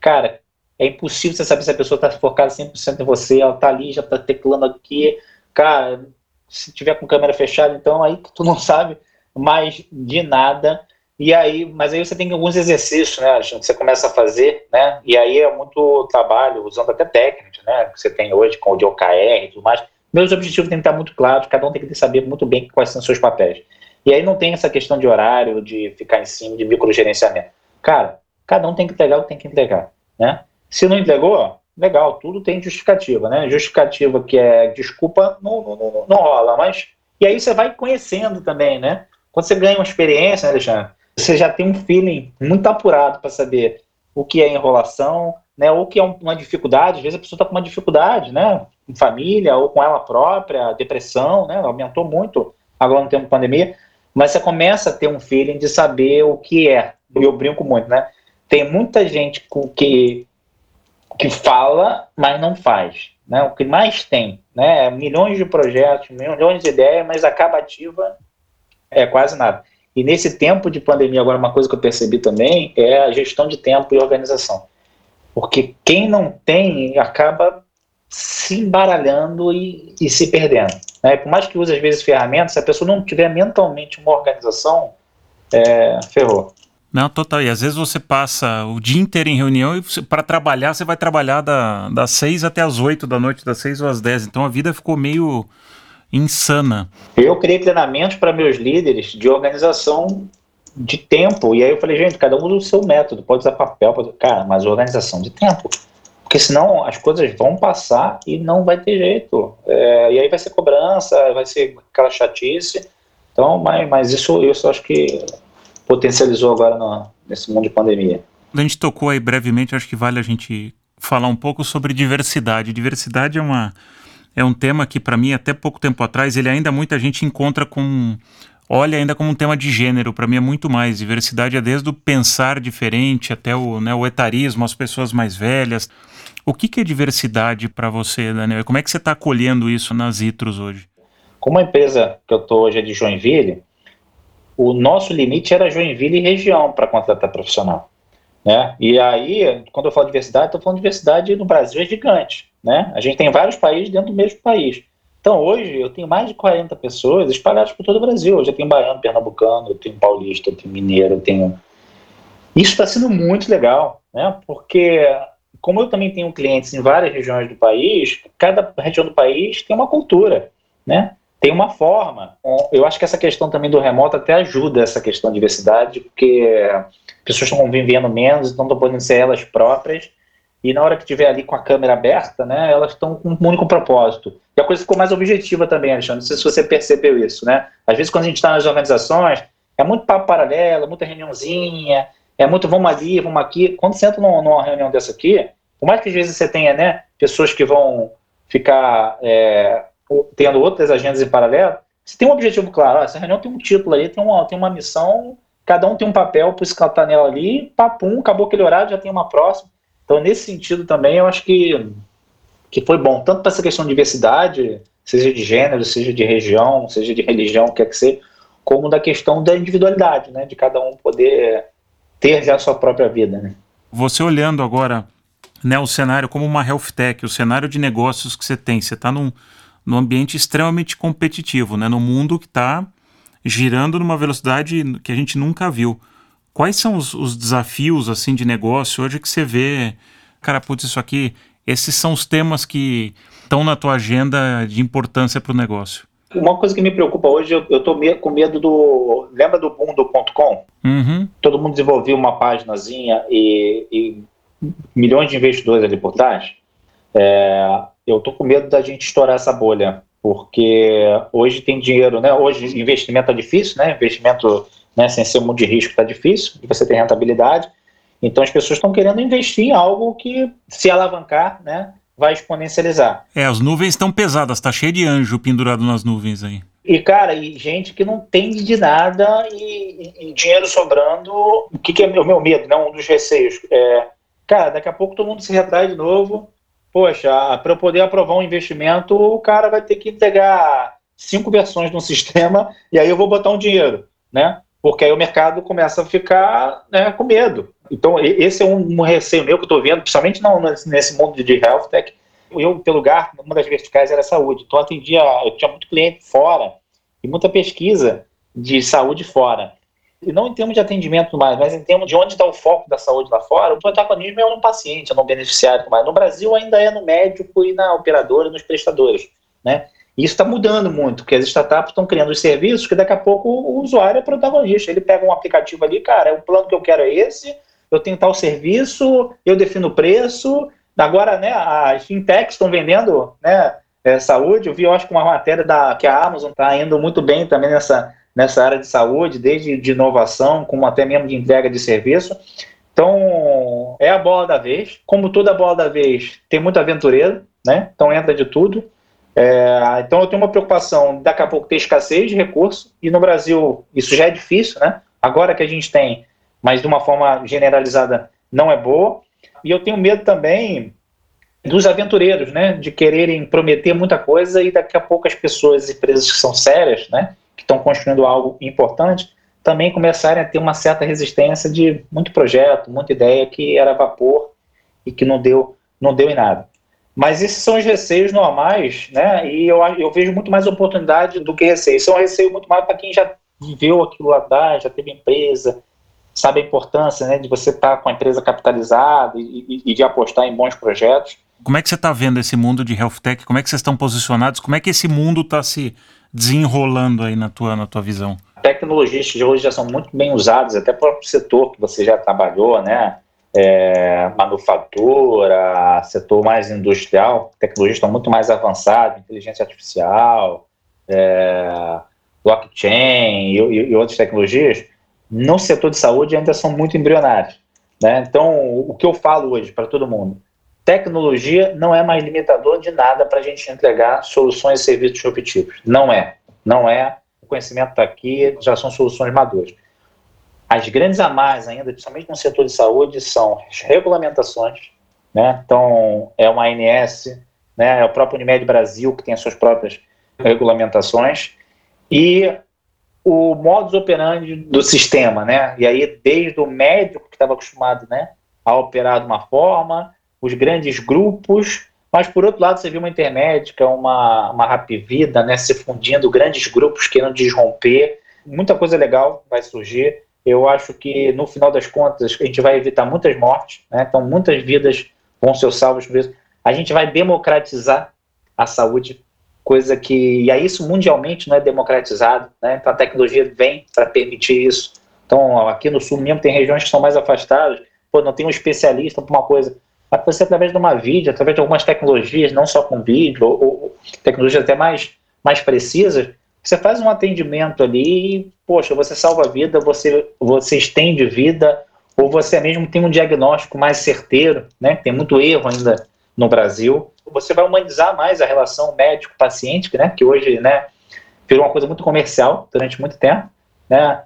cara, é impossível você saber se a pessoa está focada 100% em você, ela está ali, já está teclando aqui. Cara, se tiver com câmera fechada, então aí tu não sabe mais de nada. E aí, mas aí você tem alguns exercícios, né, que você começa a fazer, né, e aí é muito trabalho, usando até técnicas, né, que você tem hoje com o de OKR e tudo mais. Meus objetivos têm que estar muito claros, cada um tem que saber muito bem quais são seus papéis. E aí não tem essa questão de horário, de ficar em cima, de microgerenciamento. Cara, cada um tem que entregar o que tem que entregar, né. Se não entregou, legal, tudo tem justificativa, né, justificativa que é desculpa, não, não, não, não rola, mas... E aí você vai conhecendo também, né, quando você ganha uma experiência, né, Alexandre, você já tem um feeling muito apurado para saber o que é enrolação, né, ou que é uma dificuldade, às vezes a pessoa está com uma dificuldade, né, em família ou com ela própria, depressão, né, aumentou muito agora no tempo de pandemia, mas você começa a ter um feeling de saber o que é, eu brinco muito, né, tem muita gente com que, que fala, mas não faz, né, o que mais tem, né, milhões de projetos, milhões de ideias, mas acaba ativa é quase nada. E nesse tempo de pandemia, agora uma coisa que eu percebi também é a gestão de tempo e organização. Porque quem não tem acaba se embaralhando e, e se perdendo. Né? Por mais que use às vezes ferramentas, se a pessoa não tiver mentalmente uma organização, é, ferrou. Não, total. E às vezes você passa o dia inteiro em reunião e para trabalhar, você vai trabalhar da, das seis até as oito da noite, das seis ou às dez. Então a vida ficou meio insana. Eu criei treinamentos para meus líderes de organização de tempo. E aí eu falei, gente, cada um usa o seu método, pode usar papel, pode... cara, mas organização de tempo. Porque senão as coisas vão passar e não vai ter jeito. É, e aí vai ser cobrança, vai ser aquela chatice. Então, mas, mas isso, isso acho que potencializou agora no, nesse mundo de pandemia. A gente tocou aí brevemente, acho que vale a gente falar um pouco sobre diversidade. Diversidade é uma é um tema que para mim até pouco tempo atrás ele ainda muita gente encontra com olha ainda como um tema de gênero para mim é muito mais diversidade é desde o pensar diferente até o, né, o etarismo as pessoas mais velhas o que, que é diversidade para você Daniel como é que você está acolhendo isso nas Itros hoje como a empresa que eu estou hoje é de Joinville o nosso limite era Joinville e região para contratar profissional né? E aí, quando eu falo diversidade, estou falando diversidade no Brasil é gigante. Né? A gente tem vários países dentro do mesmo país. Então, hoje, eu tenho mais de 40 pessoas espalhadas por todo o Brasil. Eu já tenho baiano, pernambucano, eu tenho paulista, eu tenho mineiro, eu tenho... Isso está sendo muito legal, né? porque como eu também tenho clientes em várias regiões do país, cada região do país tem uma cultura, né? tem uma forma. Eu acho que essa questão também do remoto até ajuda essa questão de diversidade, porque pessoas estão convivendo menos, então estão podendo ser elas próprias, e na hora que estiver ali com a câmera aberta, né, elas estão com um único propósito. E a coisa ficou mais objetiva também, Alexandre, não sei se você percebeu isso, né? Às vezes quando a gente está nas organizações, é muito papo paralelo, muita reuniãozinha, é muito vamos ali, vamos aqui. Quando você entra numa, reunião dessa aqui, por mais que às vezes você tenha, né, pessoas que vão ficar é, tendo outras agendas em paralelo, você tem um objetivo claro. essa reunião tem um título ali, tem uma, tem uma missão, cada um tem um papel para escatar nela ali, papum, acabou aquele horário, já tem uma próxima. Então, nesse sentido também, eu acho que, que foi bom, tanto para essa questão de diversidade, seja de gênero, seja de região, seja de religião, quer que seja, como da questão da individualidade, né, de cada um poder ter já a sua própria vida. Né. Você olhando agora né, o cenário como uma health tech, o cenário de negócios que você tem, você está num num ambiente extremamente competitivo, né? no mundo que está girando numa velocidade que a gente nunca viu. Quais são os, os, desafios assim de negócio hoje que você vê, cara, putz, isso aqui, esses são os temas que estão na tua agenda de importância para o negócio? Uma coisa que me preocupa hoje, eu, estou com medo do. Lembra do boom do ponto .com? Uhum. Todo mundo desenvolveu uma páginazinha e, e milhões de investidores ali por trás. É, eu tô com medo da gente estourar essa bolha, porque hoje tem dinheiro, né? Hoje investimento é difícil, né? Investimento né, sem ser um monte de risco está difícil, e você tem rentabilidade. Então as pessoas estão querendo investir em algo que, se alavancar, né, vai exponencializar. É, as nuvens estão pesadas, tá cheio de anjo pendurado nas nuvens aí. E, cara, e gente que não tem de nada e, e, dinheiro sobrando. O que, que, é o meu medo, né? Um dos receios. É, cara, daqui a pouco todo mundo se retrai de novo poxa, para eu poder aprovar um investimento, o cara vai ter que entregar cinco versões de um sistema e aí eu vou botar um dinheiro, né? Porque aí o mercado começa a ficar né, com medo. Então, esse é um, receio meu que eu estou vendo, principalmente não, nesse mundo de health tech. Eu, pelo lugar, uma das verticais era saúde. Então, eu atendia, eu tinha muito cliente fora e muita pesquisa de saúde fora e não em termos de atendimento mais, mas em termos de onde está o foco da saúde lá fora, o protagonismo é no paciente, é no beneficiário. Mais. No Brasil ainda é no médico e na operadora e nos prestadores, né? Isso está mudando muito, porque as startups estão criando os serviços que daqui a pouco o usuário é protagonista. Ele pega um aplicativo ali, cara, é o plano que eu quero é esse, eu tenho tal serviço, eu defino o preço. Agora, né, as fintechs estão vendendo né, é, saúde. Eu vi, eu acho que uma matéria da, que a Amazon está indo muito bem também nessa nessa área de saúde, desde de inovação, como até mesmo de entrega de serviço. Então, é a bola da vez. Como toda bola da vez, tem muito aventureiro, né? Então entra de tudo. É, então eu tenho uma preocupação, daqui a pouco ter escassez de recursos, e no Brasil isso já é difícil, né? Agora que a gente tem, mas de uma forma generalizada não é boa. E eu tenho medo também dos aventureiros, né? De quererem prometer muita coisa e daqui a pouco as pessoas, as empresas que são sérias, né? que estão construindo algo importante, também começarem a ter uma certa resistência de muito projeto, muita ideia que era vapor e que não deu, não deu em nada. Mas esses são os receios normais, né? E eu, eu vejo muito mais oportunidade do que receio. Isso é um receio muito mais para quem já viveu aquilo lá atrás, já teve empresa, sabe a importância né, de você estar tá com a empresa capitalizada e, e, e de apostar em bons projetos. Como é que você está vendo esse mundo de health tech? Como é que vocês estão posicionados? Como é que esse mundo está se desenrolando aí na tua, na tua visão? Tecnologias de hoje já são muito bem usadas, até para o setor que você já trabalhou, né? É, manufatura, setor mais industrial, tecnologias estão muito mais avançadas, inteligência artificial, é, blockchain e, e, e, outras tecnologias, no setor de saúde ainda são muito embrionários. Né? Então, o que eu falo hoje para todo mundo, Tecnologia não é mais limitador de nada para a gente entregar soluções e serviços disruptivos. Não é. Não é. O conhecimento está aqui, já são soluções maduras. As grandes a mais ainda, principalmente no setor de saúde, são as regulamentações. Né? Então, é uma ANS, né? é o próprio Unimed Brasil, que tem as suas próprias regulamentações, e o modus operandi do sistema. Né? E aí, desde o médico que estava acostumado né, a operar de uma forma, os grandes grupos, mas por outro lado você viu uma intermédica, uma, uma Rap Vida, né, se fundindo, grandes grupos querendo desromper, muita coisa legal vai surgir. Eu acho que no final das contas a gente vai evitar muitas mortes, né, então muitas vidas vão ser salvas por isso. A gente vai democratizar a saúde coisa que. E aí isso mundialmente não é democratizado, né? Então a tecnologia vem para permitir isso. Então, aqui no sul mesmo tem regiões que são mais afastadas, pô, não tem um especialista para uma coisa. Mas você, através de uma vídeo, através de algumas tecnologias, não só com vídeo, ou, ou tecnologias até mais, mais precisas, você faz um atendimento ali e, poxa, você salva a vida, você, você estende vida, ou você mesmo tem um diagnóstico mais certeiro, né? Tem muito erro ainda no Brasil. Você vai humanizar mais a relação médico-paciente, né? Que hoje, né, virou uma coisa muito comercial durante muito tempo, né?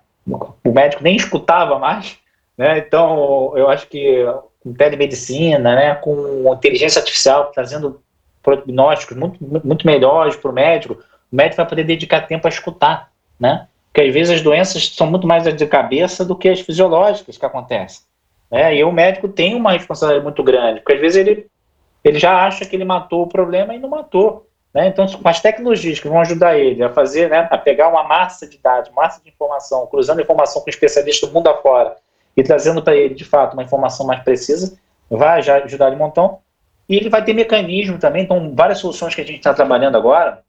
O médico nem escutava mais, né? Então, eu acho que com telemedicina, né, com inteligência artificial trazendo prognósticos muito, muito melhores para o médico, o médico vai poder dedicar tempo a escutar, né? Porque às vezes as doenças são muito mais de cabeça do que as fisiológicas que acontecem. Né? E o médico tem uma responsabilidade muito grande, porque às vezes ele, ele já acha que ele matou o problema e não matou. Né? Então, com as tecnologias que vão ajudar ele a fazer, né, a pegar uma massa de dados, massa de informação, cruzando informação com especialistas do mundo afora e trazendo para ele, de fato, uma informação mais precisa, vai já ajudar um montão. E ele vai ter mecanismo também, então, várias soluções que a gente está trabalhando agora,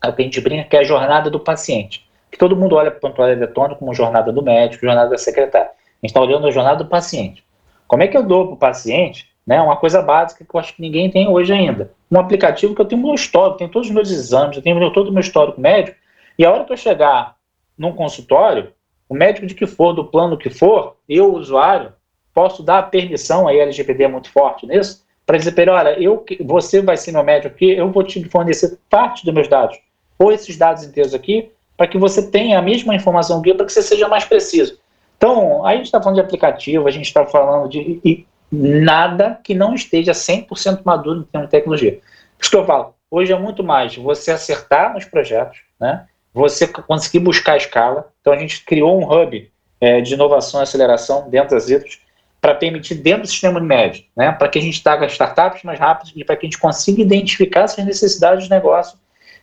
a gente brinca que é a jornada do paciente que todo mundo olha para o prontuário eletrônico como jornada do médico, jornada da secretária. A gente está olhando a jornada do paciente. Como é que eu dou para o paciente né, uma coisa básica que eu acho que ninguém tem hoje ainda? Um aplicativo que eu tenho meu histórico, tenho todos os meus exames, eu tenho todo o meu histórico médico, e a hora que eu chegar num consultório, o médico de que for, do plano que for, eu, usuário, posso dar a permissão, a LGPD é muito forte nisso, para dizer para ele, olha, eu, você vai ser meu médico aqui, eu vou te fornecer parte dos meus dados, ou esses dados inteiros aqui, para que você tenha a mesma informação eu, para que você seja mais preciso. Então, a gente está falando de aplicativo, a gente está falando de nada que não esteja 100% maduro em termos de tecnologia. Por isso que eu falo, hoje é muito mais você acertar nos projetos, né? você conseguir buscar a escala. Então, a gente criou um hub é, de inovação e aceleração dentro das ITROS para permitir dentro do sistema de médio, né? para que a gente traga startups mais rápidas e para que a gente consiga identificar essas necessidades de negócio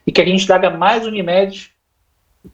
e que a gente traga mais Unimedes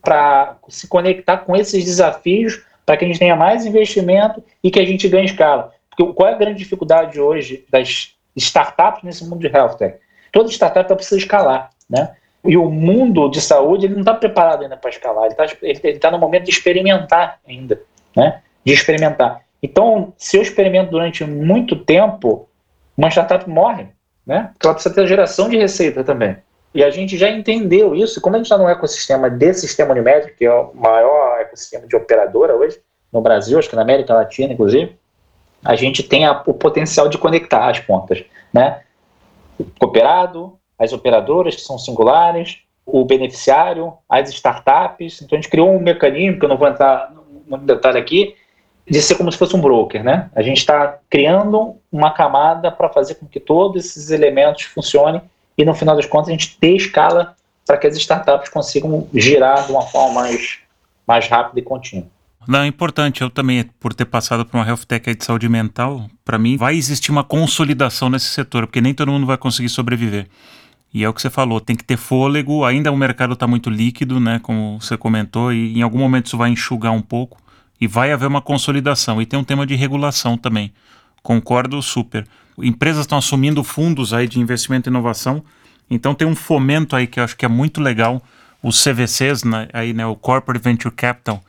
para se conectar com esses desafios, para que a gente tenha mais investimento e que a gente ganhe escala. Porque qual é a grande dificuldade hoje das startups nesse mundo de health tech? Toda startup precisa escalar, né? E o mundo de saúde ele não está preparado ainda para escalar, ele está ele, tá no momento de experimentar ainda, né? De experimentar. Então, se eu experimento durante muito tempo, uma startup morre, né? Porque ela precisa ter geração de receita também. E a gente já entendeu isso. Como a gente está no ecossistema desse sistema Unimed, que é o maior ecossistema de operadora hoje no Brasil, acho que na América Latina, inclusive, a gente tem a, o potencial de conectar as pontas, né? O cooperado, as operadoras que são singulares, o beneficiário, as startups. Então a gente criou um mecanismo, que eu não vou entrar no detalhe aqui, de ser como se fosse um broker, né? A gente está criando uma camada para fazer com que todos esses elementos funcionem e no final das contas a gente ter escala para que as startups consigam girar de uma forma mais, mais rápida e contínua. Não, é importante. Eu também, por ter passado por uma health tech de saúde mental, para mim vai existir uma consolidação nesse setor, porque nem todo mundo vai conseguir sobreviver. E é o que você falou, tem que ter fôlego. Ainda o mercado está muito líquido, né? Como você comentou, e em algum momento isso vai enxugar um pouco e vai haver uma consolidação. E tem um tema de regulação também. Concordo super empresas estão assumindo fundos aí de investimento e inovação, então tem um fomento aí que eu acho que é muito legal, os CVCs, né, aí, né, o Corporate Venture Capital,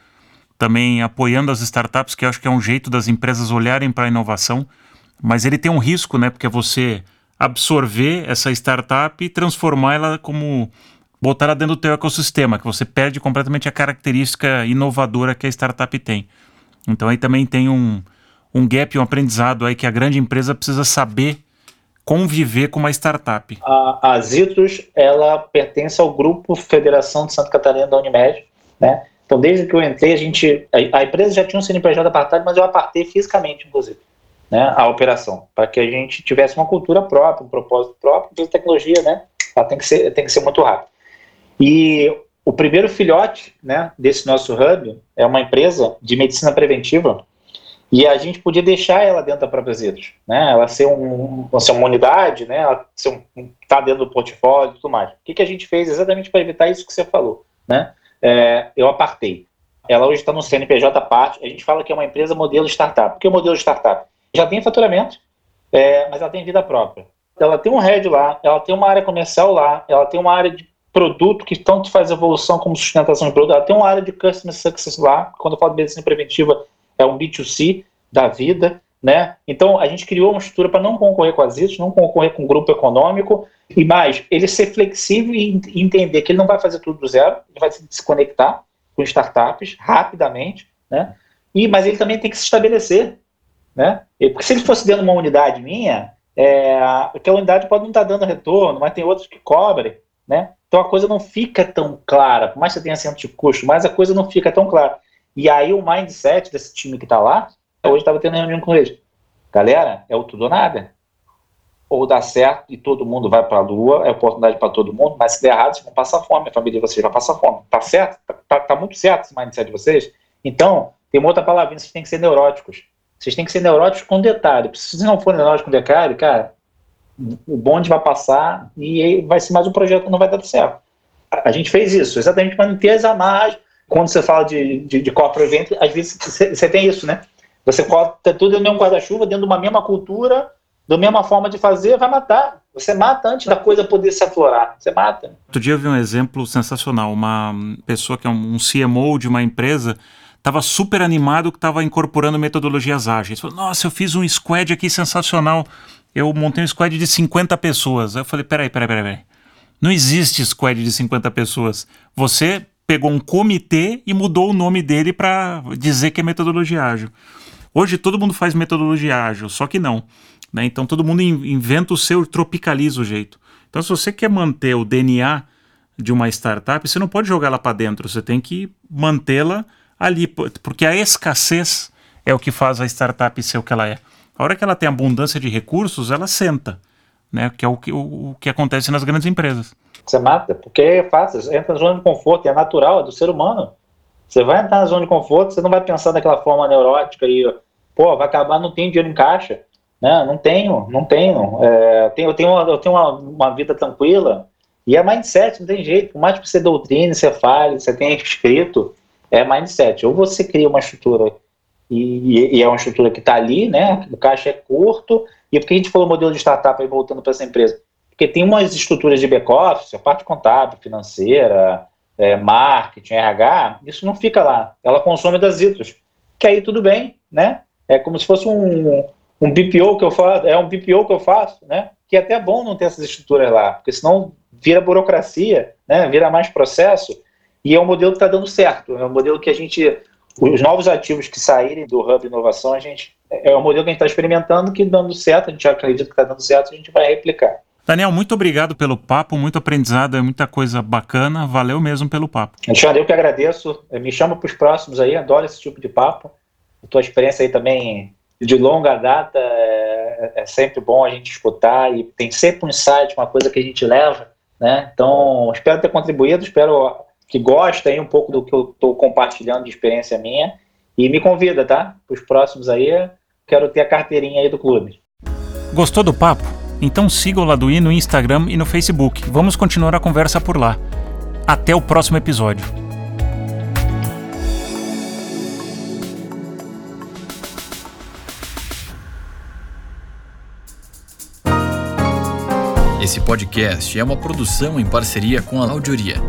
também apoiando as startups, que eu acho que é um jeito das empresas olharem para a inovação, mas ele tem um risco, né, porque é você absorver essa startup e transformar ela como botar ela dentro do teu ecossistema, que você perde completamente a característica inovadora que a startup tem. Então aí também tem um, um gap, um aprendizado aí que a grande empresa precisa saber conviver com uma startup? A, a ela pertence ao grupo Federação de Santa Catarina da Unimed, né? Então, desde que eu entrei, a gente, a, a empresa já tinha um CNPJ apartado, mas eu apartei fisicamente, inclusive, né, a operação, para que a gente tivesse uma cultura própria, um propósito próprio, porque tecnologia, né, ela tem que ser, tem que ser muito rápida. E o primeiro filhote, né, desse nosso hub é uma empresa de medicina preventiva e a gente podia deixar ela dentro da própria Zitos, né? Ela ser, um, ser uma unidade, né? Ela ser um, tá dentro do portfólio e tudo mais. O que, que a gente fez exatamente para evitar isso que você falou, né? É, eu apartei. Ela hoje está no CNPJ parte. A gente fala que é uma empresa modelo startup. Por que o modelo startup? Já tem faturamento, é, mas ela tem vida própria. Ela tem um head lá, ela tem uma área comercial lá, ela tem uma área de produto que tanto faz evolução como sustentação de produto. Ela tem uma área de customer success lá. Quando eu falo de medicina preventiva, é um B2C da vida. Né? Então, a gente criou uma estrutura para não concorrer com as ISOs, não concorrer com o grupo econômico, e mais, ele ser flexível e entender que ele não vai fazer tudo do zero, ele vai se conectar com startups rapidamente, né? E, mas ele também tem que se estabelecer, né? Porque se ele fosse dentro de uma unidade minha, é, aquela unidade pode não estar dando retorno, mas tem outros que cobrem, né? Então a coisa não fica tão clara, por mais que você tenha centro de custo, mas a coisa não fica tão clara. E aí o mindset desse time que está lá, hoje estava tendo reunião com eles. Galera, é o tudo ou nada. Ou dá certo e todo mundo vai para a lua, é oportunidade para todo mundo, mas se der errado, vocês vão passar fome, a família de vocês vai passar fome. Tá certo? Tá, tá, tá muito certo esse mindset de vocês? Então, tem uma outra palavrinha, vocês têm que ser neuróticos. Vocês têm que ser neuróticos com detalhe. Se vocês não forem neuróticos com detalhe, cara, o bonde vai passar e vai ser mais um projeto que não vai dar certo. A, gente fez isso, exatamente para não ter amarras. Quando você fala de, de, de corporate event, às vezes você tem isso, né? Você coloca tudo no mesmo guarda-chuva, dentro de uma mesma cultura, da mesma forma de fazer, vai matar. Você mata antes da coisa poder se aflorar. Você mata. Outro dia eu vi um exemplo sensacional. Uma pessoa que é um CMO de uma empresa estava super animado que estava incorporando metodologias ágeis. Falou, Nossa, eu fiz um squad aqui sensacional. Eu montei um squad de 50 pessoas. Eu falei, peraí, peraí, peraí. peraí. Não existe squad de 50 pessoas. Você pegou um comitê e mudou o nome dele para dizer que é metodologia ágil. Hoje todo mundo faz metodologia ágil, só que não. Né? Então todo mundo inventa o seu, tropicaliza o jeito. Então se você quer manter o DNA de uma startup, você não pode jogar ela para dentro, você tem que mantê-la ali, porque a escassez é o que faz a startup ser o que ela é. A hora que ela tem abundância de recursos, ela senta, né? Que é o que, o, o que acontece nas grandes empresas. Você mata, porque é fácil, você entra na zona de conforto, é natural, é do ser humano. Você vai entrar na zona de conforto, você não vai pensar daquela forma neurótica e, pô, vai acabar, não tem dinheiro em caixa. Né? Não tenho, não tenho. É, eu tenho, eu tenho, uma, eu tenho uma, uma, vida tranquila. E é mindset, não tem jeito. Por mais que você doutrine, você fale, você tenha escrito, é mindset. Ou você cria uma estrutura e, e é uma estrutura que está ali, né? O caixa é curto. E por que a gente falou modelo de startup aí voltando para essa empresa? Porque tem umas estruturas de back-office, a parte contábil, financeira, é, marketing, RH, isso não fica lá. Ela consome das ITOs. Que aí tudo bem, né? É como se fosse um, um BPO que eu faço, é um BPO que eu faço, né? Que é até bom não ter essas estruturas lá, porque senão vira burocracia, né? Vira mais processo. E é um modelo que está dando certo. É um modelo que a gente, os novos ativos que saírem do Hub Inovação, a gente é um modelo que a gente está experimentando que dando certo, a gente acredita que está dando certo, a gente vai replicar. Daniel, muito obrigado pelo papo, muito aprendizado, é muita coisa bacana. Valeu mesmo pelo papo. Alexandre, eu que agradeço. Me chama para os próximos aí, adoro esse tipo de papo. A tua experiência aí também de longa data é, é, sempre bom a gente escutar e tem sempre um insight, uma coisa que a gente leva, né? Então, espero ter contribuído, espero que goste aí um pouco do que eu estou compartilhando de experiência minha e me convida, tá? Para os próximos aí, quero ter a carteirinha aí do clube. Gostou do papo? Então siga o Laduí no Instagram e no Facebook. Vamos continuar a conversa por lá. Até o próximo episódio. Esse podcast é uma produção em parceria com a Audioria.